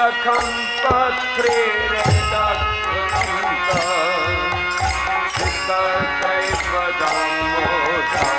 सखं पत्रेरदक्षन्त सुतकैव दामोदरम्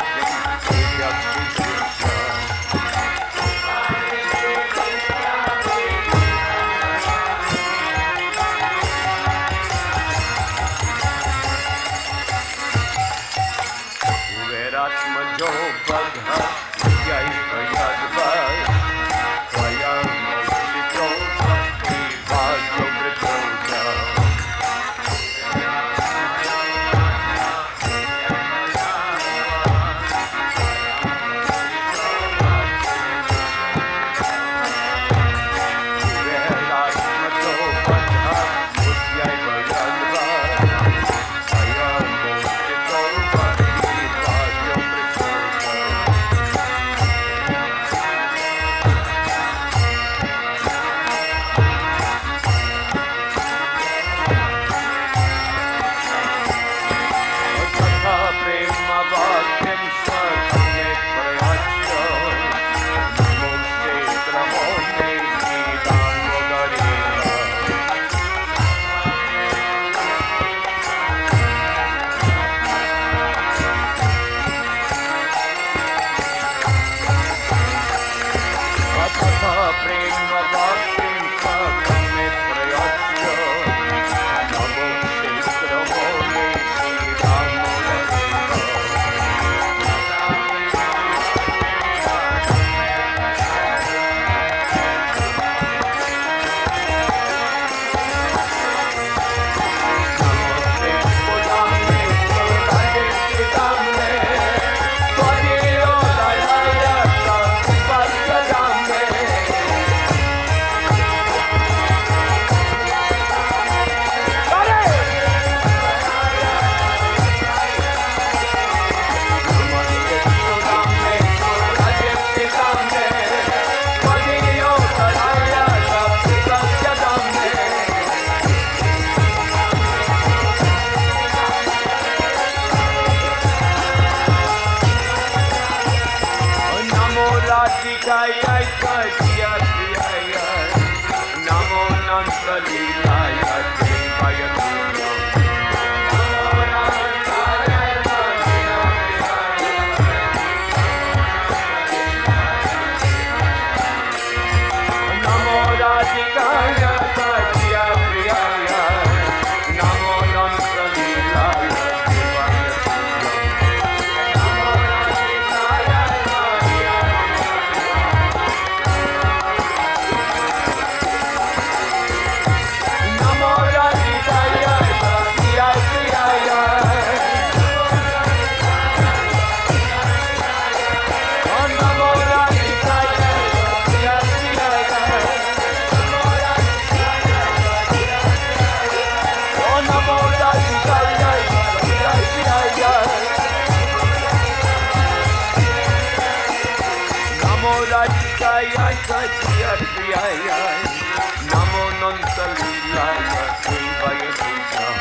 NaMo राधिकाय Jiya Jiya NaMo नंदलीलाय Nanta Leelaya Devaya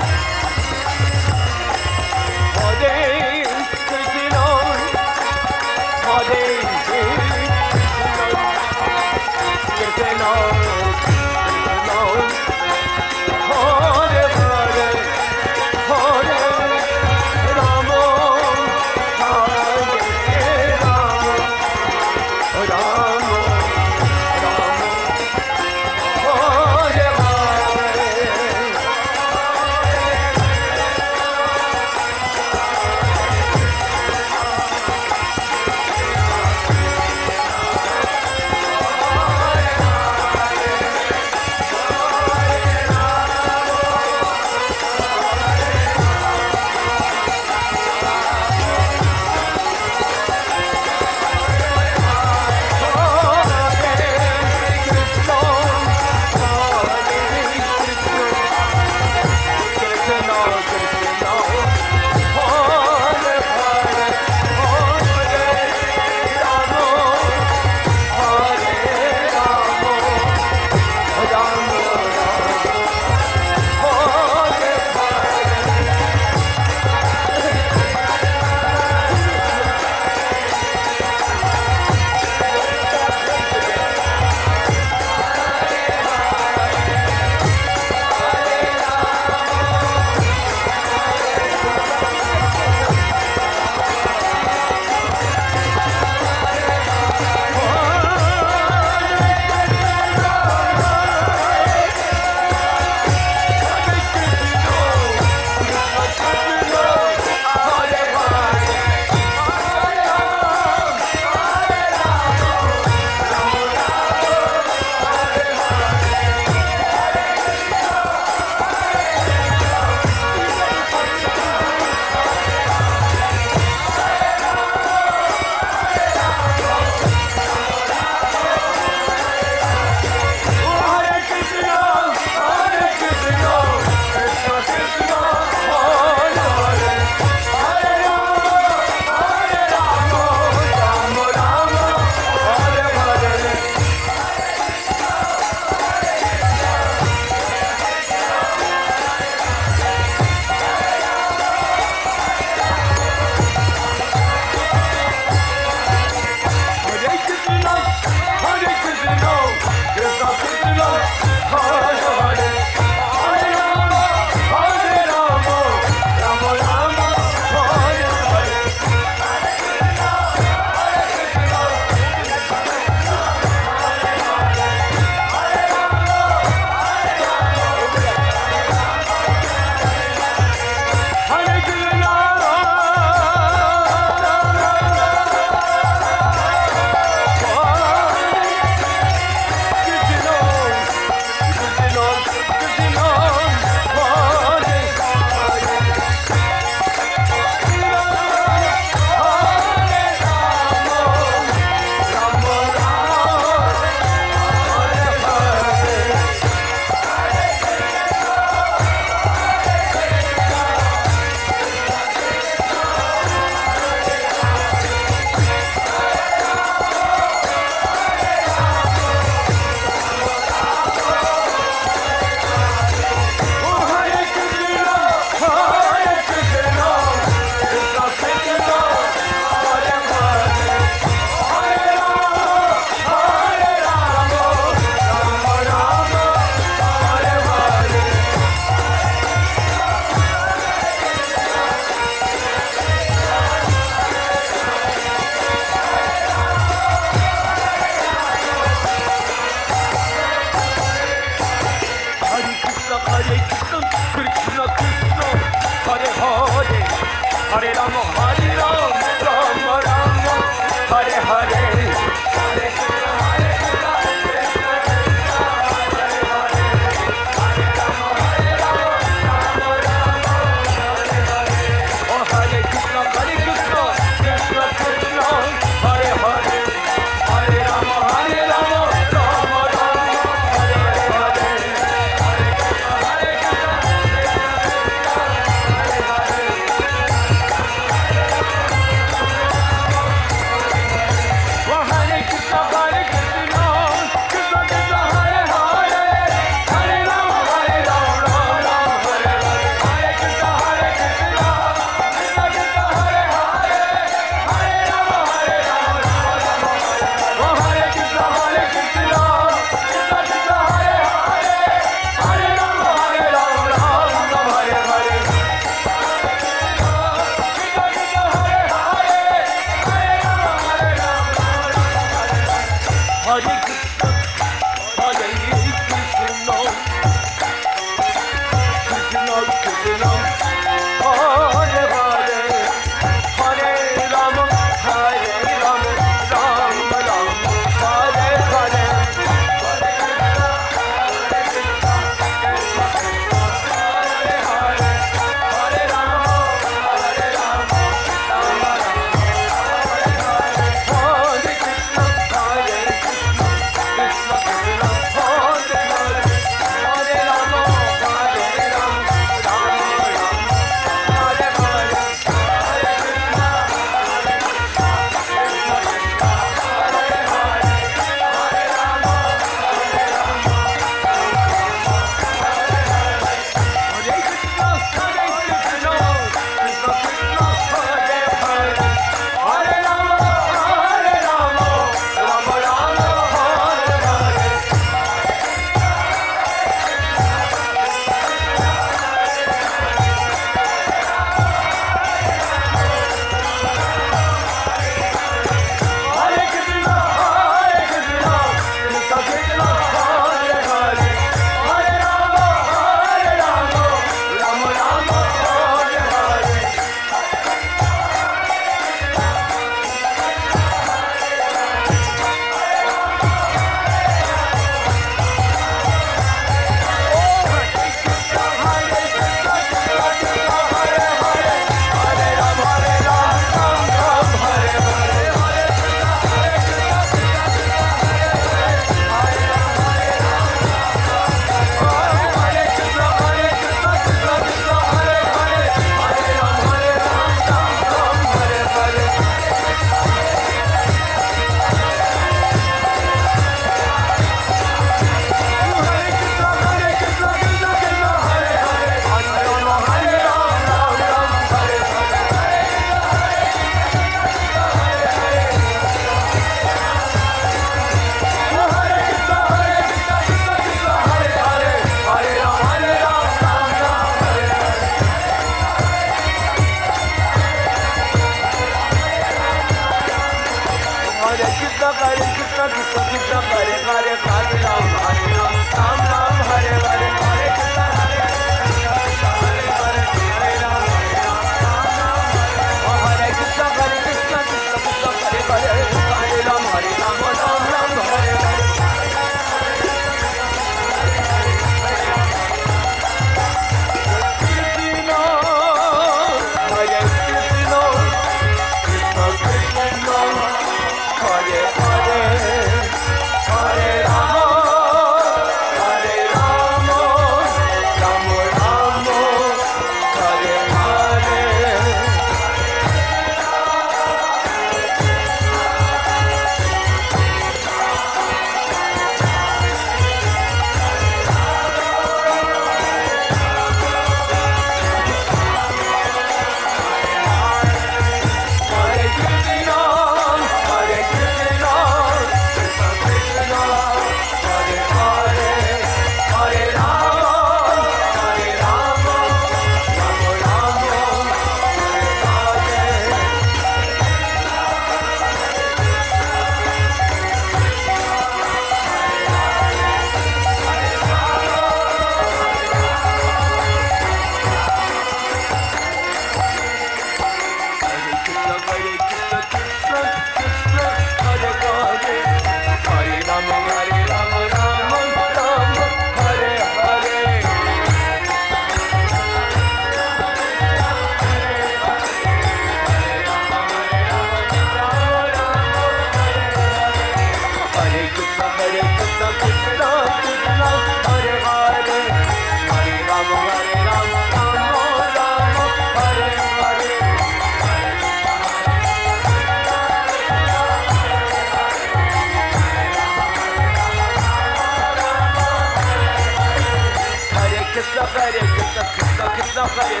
Oh, Hare Krishna, Krishna Krishna, Hare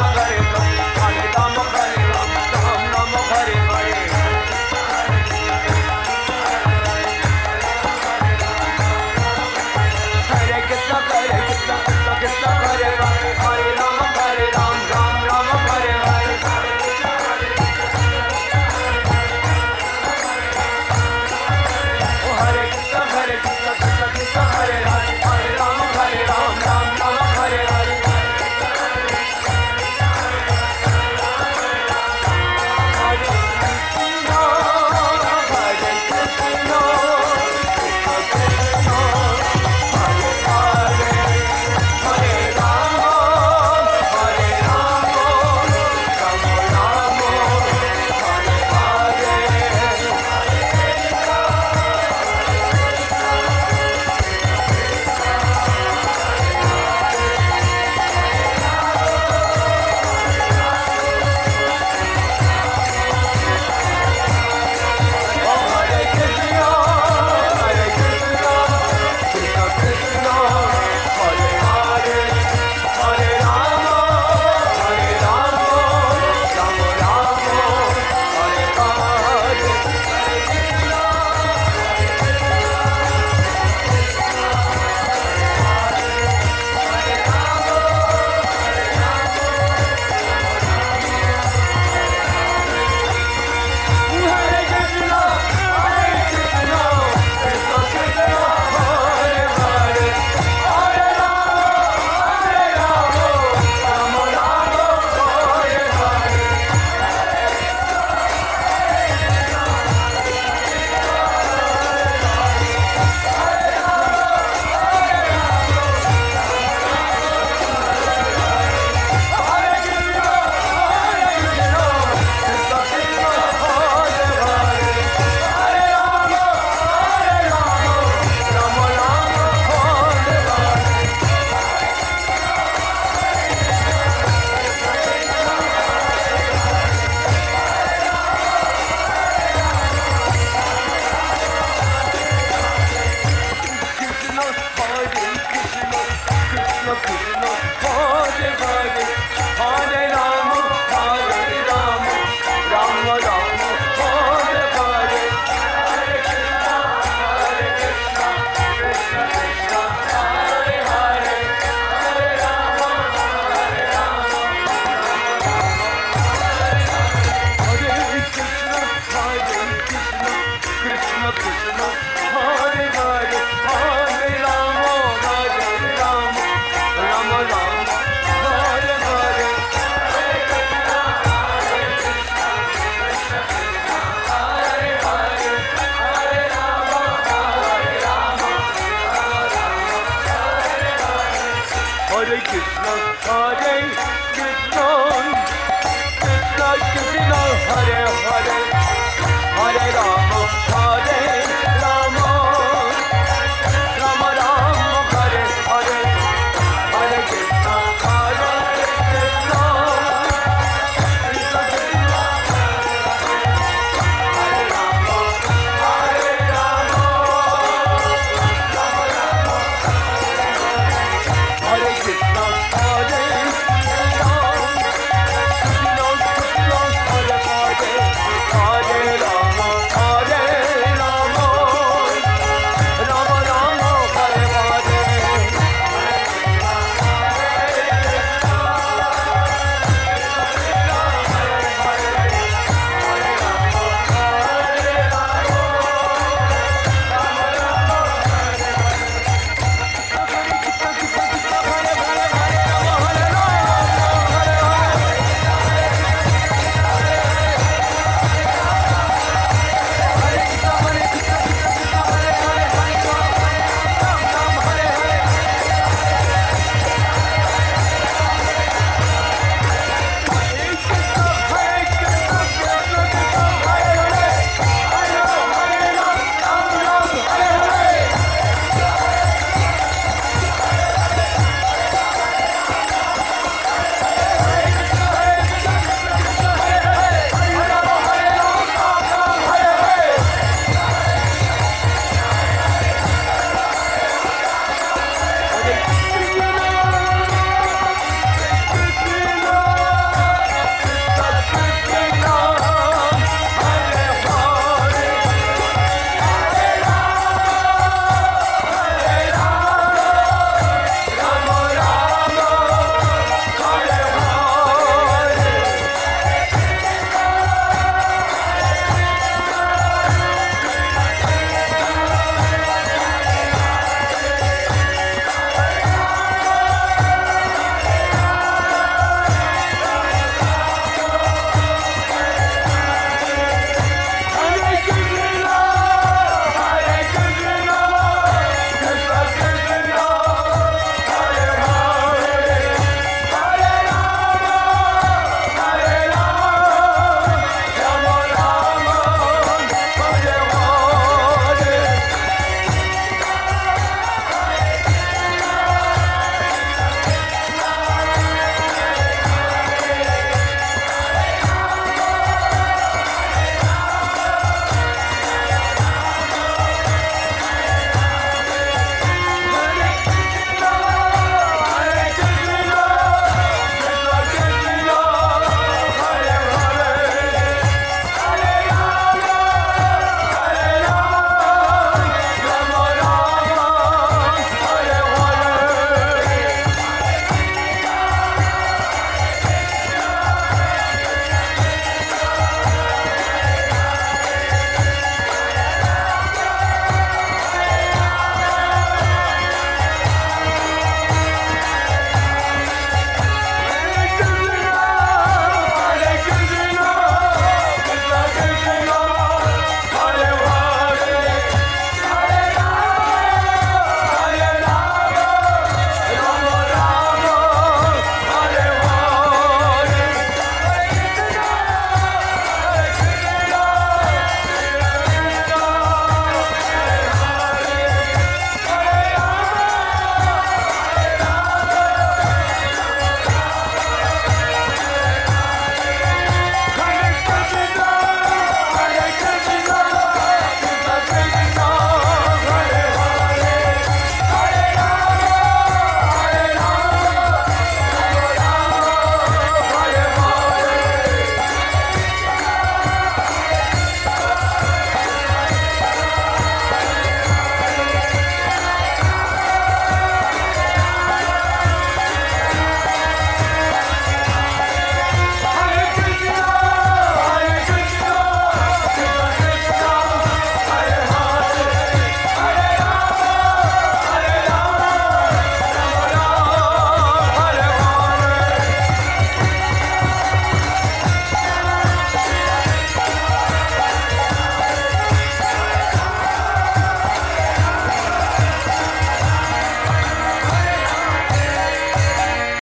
Hare,